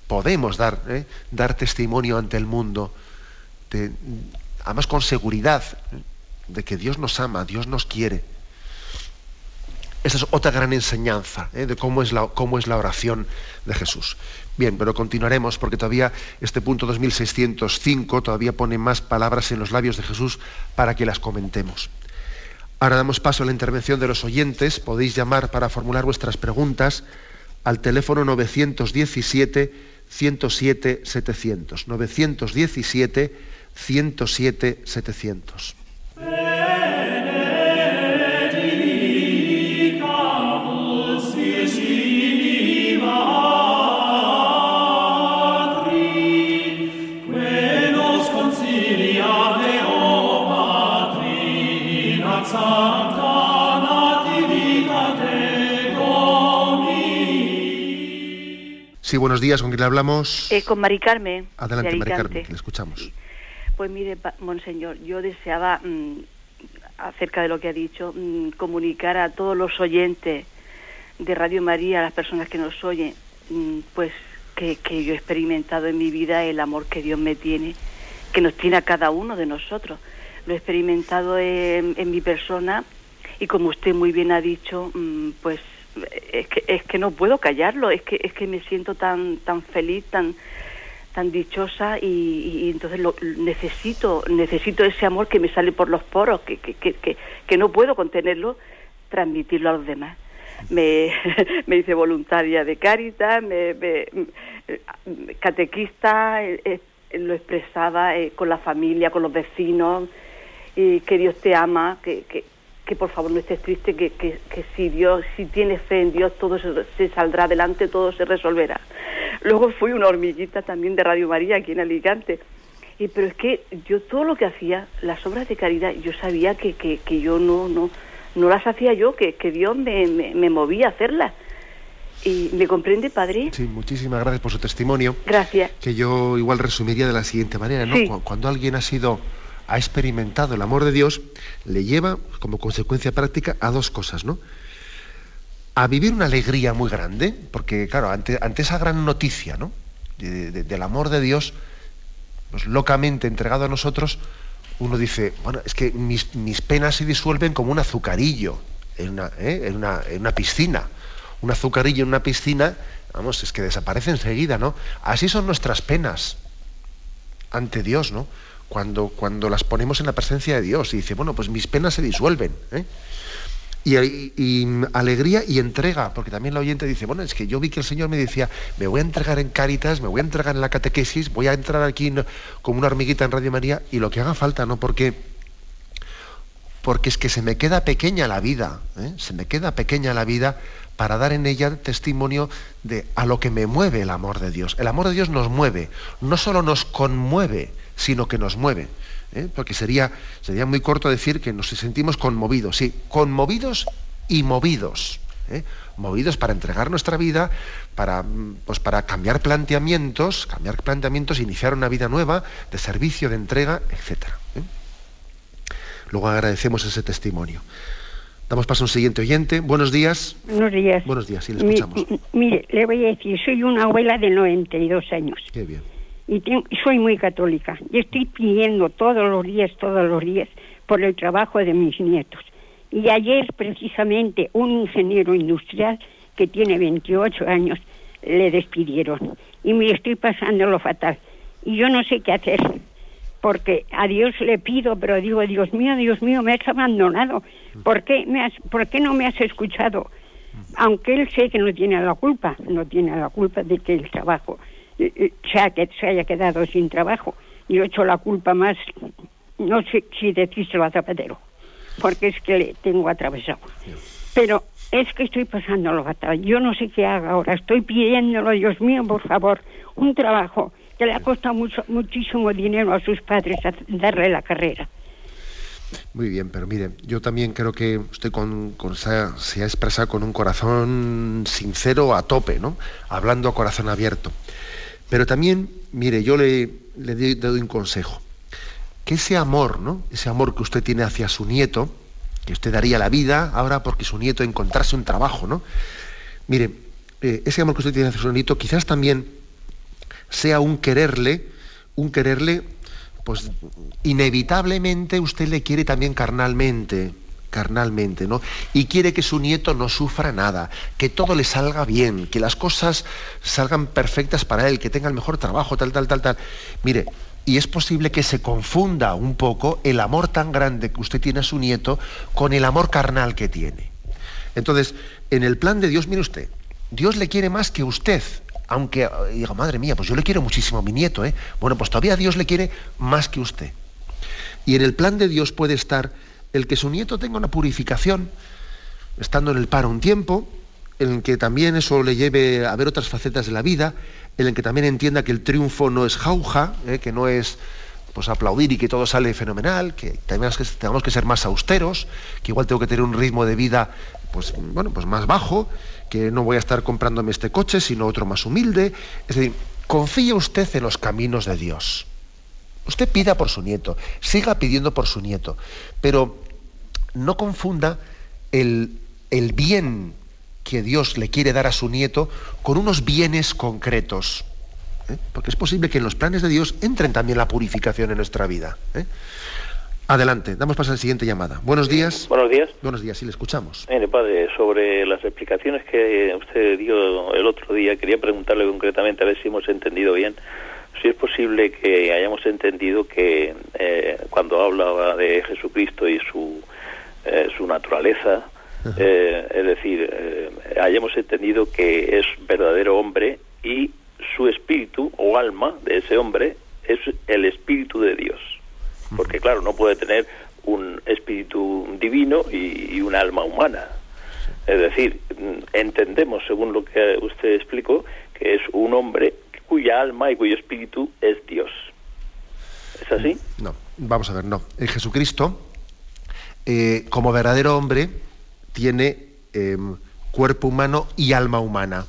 podemos dar, ¿eh? dar testimonio ante el mundo, además con seguridad, ¿eh? de que Dios nos ama, Dios nos quiere. Esa es otra gran enseñanza ¿eh? de cómo es, la, cómo es la oración de Jesús. Bien, pero continuaremos porque todavía este punto 2605 todavía pone más palabras en los labios de Jesús para que las comentemos. Ahora damos paso a la intervención de los oyentes. Podéis llamar para formular vuestras preguntas al teléfono 917 107 Sí, buenos días, ¿con quién le hablamos? Eh, con Mari Carmen. Adelante, Mari Carmen, le escuchamos. Pues mire, monseñor, yo deseaba, mm, acerca de lo que ha dicho, mm, comunicar a todos los oyentes de Radio María, a las personas que nos oyen, mm, pues que, yo he experimentado en mi vida el amor que Dios me tiene, que nos tiene a cada uno de nosotros. Lo he experimentado en, en mi persona y como usted muy bien ha dicho, pues es que, es que no puedo callarlo, es que, es que me siento tan, tan feliz, tan, tan dichosa y, entonces lo, necesito, necesito ese amor que me sale por los poros, que, que, que, que no puedo contenerlo, transmitirlo a los demás. Me, (laughs) me hice voluntaria de Cáritas, me, catequista, lo expresaba con la familia, con los vecinos, y que Dios te ama, que, que, que por favor no estés triste, que, que, si Dios, si tienes fe en Dios, todo se, saldrá adelante, todo se resolverá. Luego fui una hormiguita también de Radio María aquí en Alicante. Y, pero es que yo todo lo que hacía, las obras de caridad, yo sabía que, que, que yo no, no, no las hacía yo, que, que Dios me, me, movía a hacerlas. ¿Y me comprende, padre? Sí, muchísimas gracias por su testimonio. Gracias. Que yo igual resumiría de la siguiente manera, ¿no? Cuando alguien ha sido ha experimentado el amor de Dios, le lleva como consecuencia práctica a dos cosas, ¿no? A vivir una alegría muy grande, porque claro, ante, esa gran noticia, ¿no? del amor de Dios, pues locamente entregado a nosotros, uno dice, bueno, es que mis, penas se disuelven como un azucarillo en una, ¿eh? en, una, en una piscina. Un azucarillo en una piscina, vamos, es que desaparece enseguida, ¿no? Así son nuestras penas ante Dios, ¿no? Cuando, cuando las ponemos en la presencia de Dios y dice, bueno, pues mis penas se disuelven. ¿eh? Y, alegría y entrega, porque también la oyente dice, bueno, es que yo vi que el Señor me decía, me voy a entregar en Cáritas, me voy a entregar en la catequesis, voy a entrar aquí como una hormiguita en Radio María y lo que haga falta, ¿no? Porque, porque es que se me queda pequeña la vida, ¿eh? se me queda pequeña la vida para dar en ella testimonio de a lo que me mueve el amor de Dios. El amor de Dios nos mueve, no solo nos conmueve, sino que nos mueve. ¿eh? Porque sería, sería muy corto decir que nos sentimos conmovidos, sí, conmovidos y movidos. ¿eh? Movidos para entregar nuestra vida, para, pues para cambiar planteamientos, cambiar planteamientos, iniciar una vida nueva de servicio, de entrega, etc. ¿eh? Luego agradecemos ese testimonio. Damos paso a un siguiente oyente. Buenos días. Buenos días. Buenos días, sí, le escuchamos. mire, le voy a decir, soy una abuela de 92 años. Qué bien y soy muy católica y estoy pidiendo todos los días, todos los días por el trabajo de mis nietos. Y ayer precisamente un ingeniero industrial que tiene 28 años le despidieron y me estoy pasando lo fatal. Y yo no sé qué hacer porque a Dios le pido, pero digo, Dios mío, Dios mío, me has abandonado. ¿Por qué, me has, ¿por qué no me has escuchado? Aunque él sé que no tiene la culpa, no tiene la culpa de que el trabajo se, se haya quedado sin trabajo. Yo he hecho la culpa más, no sé si decírselo a Zapatero, porque es que le tengo atravesado. Pero es que estoy pasando batalla. Yo no sé qué haga ahora. Estoy pidiéndolo, Dios mío, por favor, un trabajo que le ha costado mucho, muchísimo dinero a sus padres darle la carrera. Muy bien, pero mire, yo también creo que usted con, se, ha, se, ha, expresado con un corazón sincero a tope, ¿no? Hablando a corazón abierto. Pero también, mire, yo le, doy, un consejo. Que ese amor, ¿no? Ese amor que usted tiene hacia su nieto, que usted daría la vida ahora porque su nieto encontrase un trabajo, ¿no? Mire, eh, ese amor que usted tiene hacia su nieto quizás también sea un quererle, un quererle, pues inevitablemente usted le quiere también carnalmente, carnalmente, ¿no? Y quiere que su nieto no sufra nada, que todo le salga bien, que las cosas salgan perfectas para él, que tenga el mejor trabajo, tal, tal, tal, tal. Mire, y es posible que se confunda un poco el amor tan grande que usted tiene a su nieto con el amor carnal que tiene. Entonces, en el plan de Dios, mire usted, Dios le quiere más que usted, aunque diga, madre mía, pues yo le quiero muchísimo a mi nieto, ¿eh? Bueno, pues todavía Dios le quiere más que usted. Y en el plan de Dios puede estar el que su nieto tenga una purificación, estando en el paro un tiempo, en el que también eso le lleve a ver otras facetas de la vida, en el que también entienda que el triunfo no es jauja, eh, que no es pues aplaudir y que todo sale fenomenal, que tenemos que, tenemos que ser más austeros, que igual tengo que tener un ritmo de vida pues bueno, pues más bajo, que no voy a estar comprándome este coche, sino otro más humilde. Es decir, confíe usted en los caminos de Dios. Usted pida por su nieto, siga pidiendo por su nieto, pero no confunda el, bien que Dios le quiere dar a su nieto con unos bienes concretos. ¿eh? Porque es posible que en los planes de Dios entren también la purificación en nuestra vida. ¿eh? Adelante, damos paso a la siguiente llamada. Buenos días. Buenos días. Buenos días, sí le escuchamos. Mire, padre, sobre las explicaciones que usted dio el otro día, quería preguntarle concretamente a ver si hemos entendido bien si es posible que hayamos entendido que eh, cuando hablaba de Jesucristo y su, eh, su naturaleza, eh, es decir, hayamos entendido que es verdadero hombre y su espíritu o alma de ese hombre es el Espíritu de Dios. Porque claro, no puede tener un espíritu divino y, un alma humana. Es decir, entendemos, según lo que usted explicó, que es un hombre cuya alma y cuyo espíritu es Dios. ¿Es así? No, vamos a ver, no. En Jesucristo, eh, como verdadero hombre, tiene em, cuerpo humano y alma humana.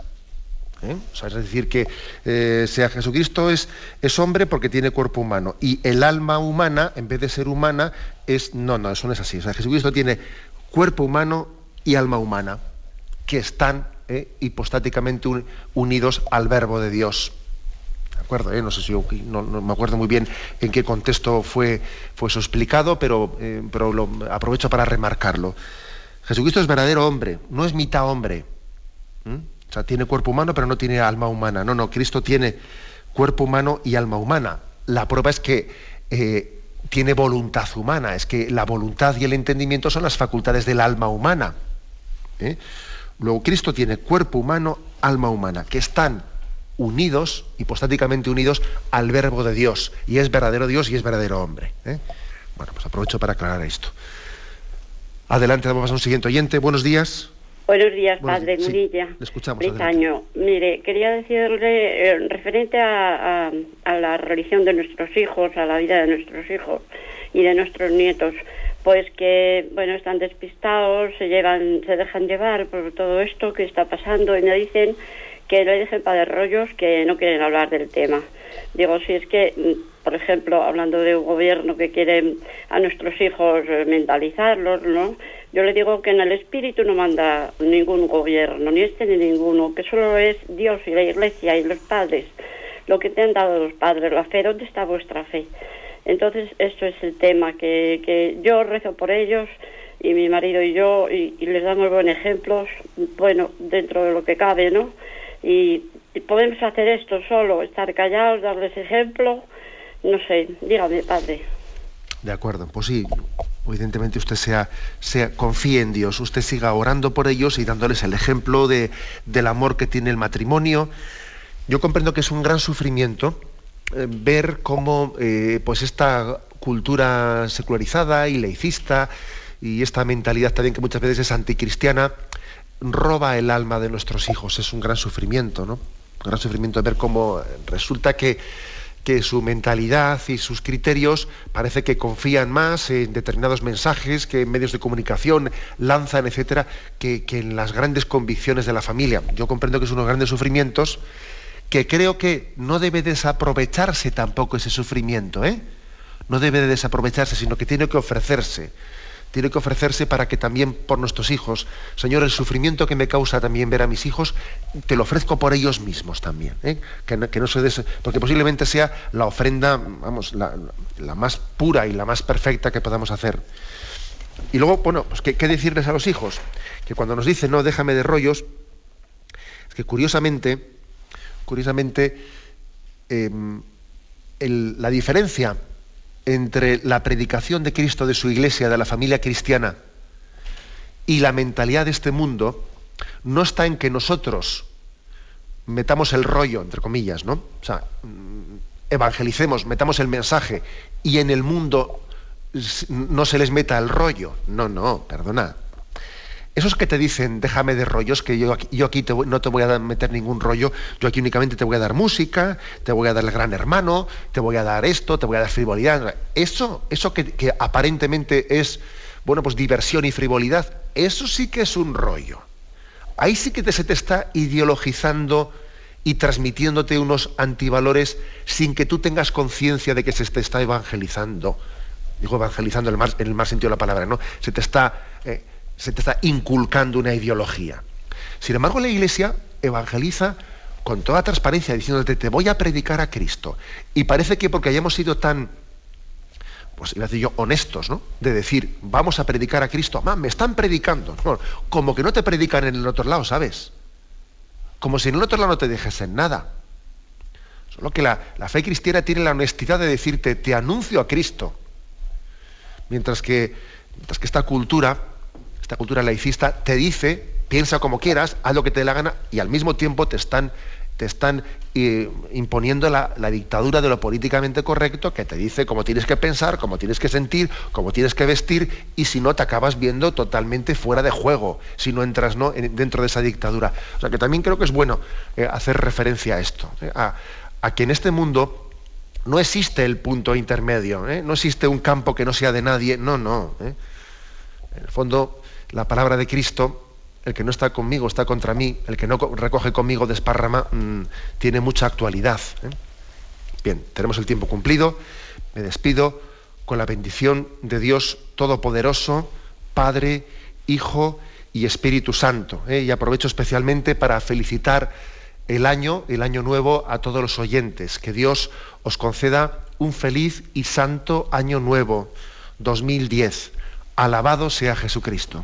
¿eh? es decir, que eh, sea Jesucristo es, es hombre porque tiene cuerpo humano y el alma humana, en vez de ser humana, es... No, no, eso no es así. O sea, Jesucristo tiene cuerpo humano y alma humana que están hipostáticamente unidos al verbo de Dios. ¿De acuerdo? No sé si no, me acuerdo muy bien en qué contexto fue, fue eso explicado, pero, pero lo aprovecho para remarcarlo. Jesucristo es verdadero hombre, no es mitad hombre. O sea, tiene cuerpo humano, pero no tiene alma humana. No, no, Cristo tiene cuerpo humano y alma humana. La prueba es que eh, tiene voluntad humana, es que la voluntad y el entendimiento son las facultades del alma humana. ¿eh? Luego, Cristo tiene cuerpo humano, alma humana, que están unidos, hipostáticamente unidos, al verbo de Dios. Y es verdadero Dios y es verdadero hombre. ¿eh? Bueno, pues aprovecho para aclarar esto. Adelante, vamos a un siguiente oyente. Buenos días. Buenos días, padre Murilla. le escuchamos. Britaño. Mire, quería decirle, eh, referente a, la religión de nuestros hijos, a la vida de nuestros hijos y de nuestros nietos, pues que, bueno, están despistados, se, llevan, se dejan llevar por todo esto que está pasando y me dicen que le dejen para de rollos que no quieren hablar del tema. Digo, si es que, mm, por ejemplo, hablando de un gobierno que quiere a nuestros hijos eh, mentalizarlos, ¿no? Yo le digo que en el espíritu no manda ningún gobierno, ni este ni ninguno, que solo es Dios y la iglesia y los padres. Lo que te han dado los padres, la fe, ¿dónde está vuestra fe? Entonces, esto es el tema, que, que yo rezo por ellos y mi marido y yo, y, les damos buenos ejemplos, bueno, dentro de lo que cabe, ¿no? Y, podemos hacer esto solo, estar callados, darles ejemplo, no sé, dígame, padre. De acuerdo, pues sí, evidentemente usted sea, sea, confíe en Dios, usted siga orando por ellos y dándoles el ejemplo de, del amor que tiene el matrimonio. Yo comprendo que es un gran sufrimiento eh, ver cómo eh, pues esta cultura secularizada y laicista y esta mentalidad también que muchas veces es anticristiana roba el alma de nuestros hijos. Es un gran sufrimiento, ¿no? Un gran sufrimiento ver cómo resulta que que su mentalidad y sus criterios parece que confían más en determinados mensajes que en medios de comunicación lanzan, etcétera, que, en las grandes convicciones de la familia. Yo comprendo que es unos grandes sufrimientos que creo que no debe desaprovecharse tampoco ese sufrimiento, ¿eh? No debe de desaprovecharse, sino que tiene que ofrecerse tiene que ofrecerse para que también por nuestros hijos, Señor, el sufrimiento que me causa también ver a mis hijos, te lo ofrezco por ellos mismos también, ¿eh? que, no, des... porque posiblemente sea la ofrenda, vamos, la, más pura y la más perfecta que podamos hacer. Y luego, bueno, pues ¿qué, decirles a los hijos? Que cuando nos dicen, no, déjame de rollos, es que curiosamente, curiosamente, em, la diferencia entre la predicación de Cristo de su iglesia, de la familia cristiana, y la mentalidad de este mundo, no está en que nosotros metamos el rollo, entre comillas, ¿no? O sea, mm, evangelicemos, metamos el mensaje y en el mundo no se les meta el rollo. No, no, perdona. Esos que te dicen, déjame de rollos, que yo aquí, yo aquí no te voy a meter ningún rollo, yo aquí únicamente te voy a dar música, te voy a dar el gran hermano, te voy a dar esto, te voy a dar frivolidad. Eso, eso que, aparentemente es, bueno, pues diversión y frivolidad, eso sí que es un rollo. Ahí sí que te, se te está ideologizando y transmitiéndote unos antivalores sin que tú tengas conciencia de que se te está evangelizando. Digo evangelizando en el más, sentido de la palabra, ¿no? Se te está... Eh, se te está inculcando una ideología. Sin embargo, la Iglesia evangeliza con toda transparencia, diciéndote, te voy a predicar a Cristo. Y parece que porque hayamos sido tan, pues iba a decir yo, honestos, ¿no? De decir, vamos a predicar a Cristo. Mamá, me están predicando. como que no te predican en el otro lado, ¿sabes? Como si en el otro lado no te dijesen nada. Solo que la, la fe cristiana tiene la honestidad de decirte, te anuncio a Cristo. Mientras que, mientras que esta cultura esta cultura laicista te dice, piensa como quieras, haz lo que te dé la gana, y al mismo tiempo te están te están eh, imponiendo la, dictadura de lo políticamente correcto, que te dice cómo tienes que pensar, cómo tienes que sentir, cómo tienes que vestir, y si no te acabas viendo totalmente fuera de juego, si no entras ¿no? dentro de esa dictadura. O sea que también creo que es bueno eh, hacer referencia a esto, eh, a, que en este mundo no existe el punto intermedio, no existe un campo que no sea de nadie, no, no. En el fondo, la palabra de Cristo el que no está conmigo está contra mí, el que no recoge conmigo desparrama, mm, tiene mucha actualidad. ¿eh? Bien, tenemos el tiempo cumplido, me despido con la bendición de Dios Todopoderoso, Padre, Hijo y Espíritu Santo. ¿eh? Y aprovecho especialmente para felicitar el año, el año nuevo, a todos los oyentes. Que Dios os conceda un feliz y santo año nuevo, 2010. Alabado sea Jesucristo.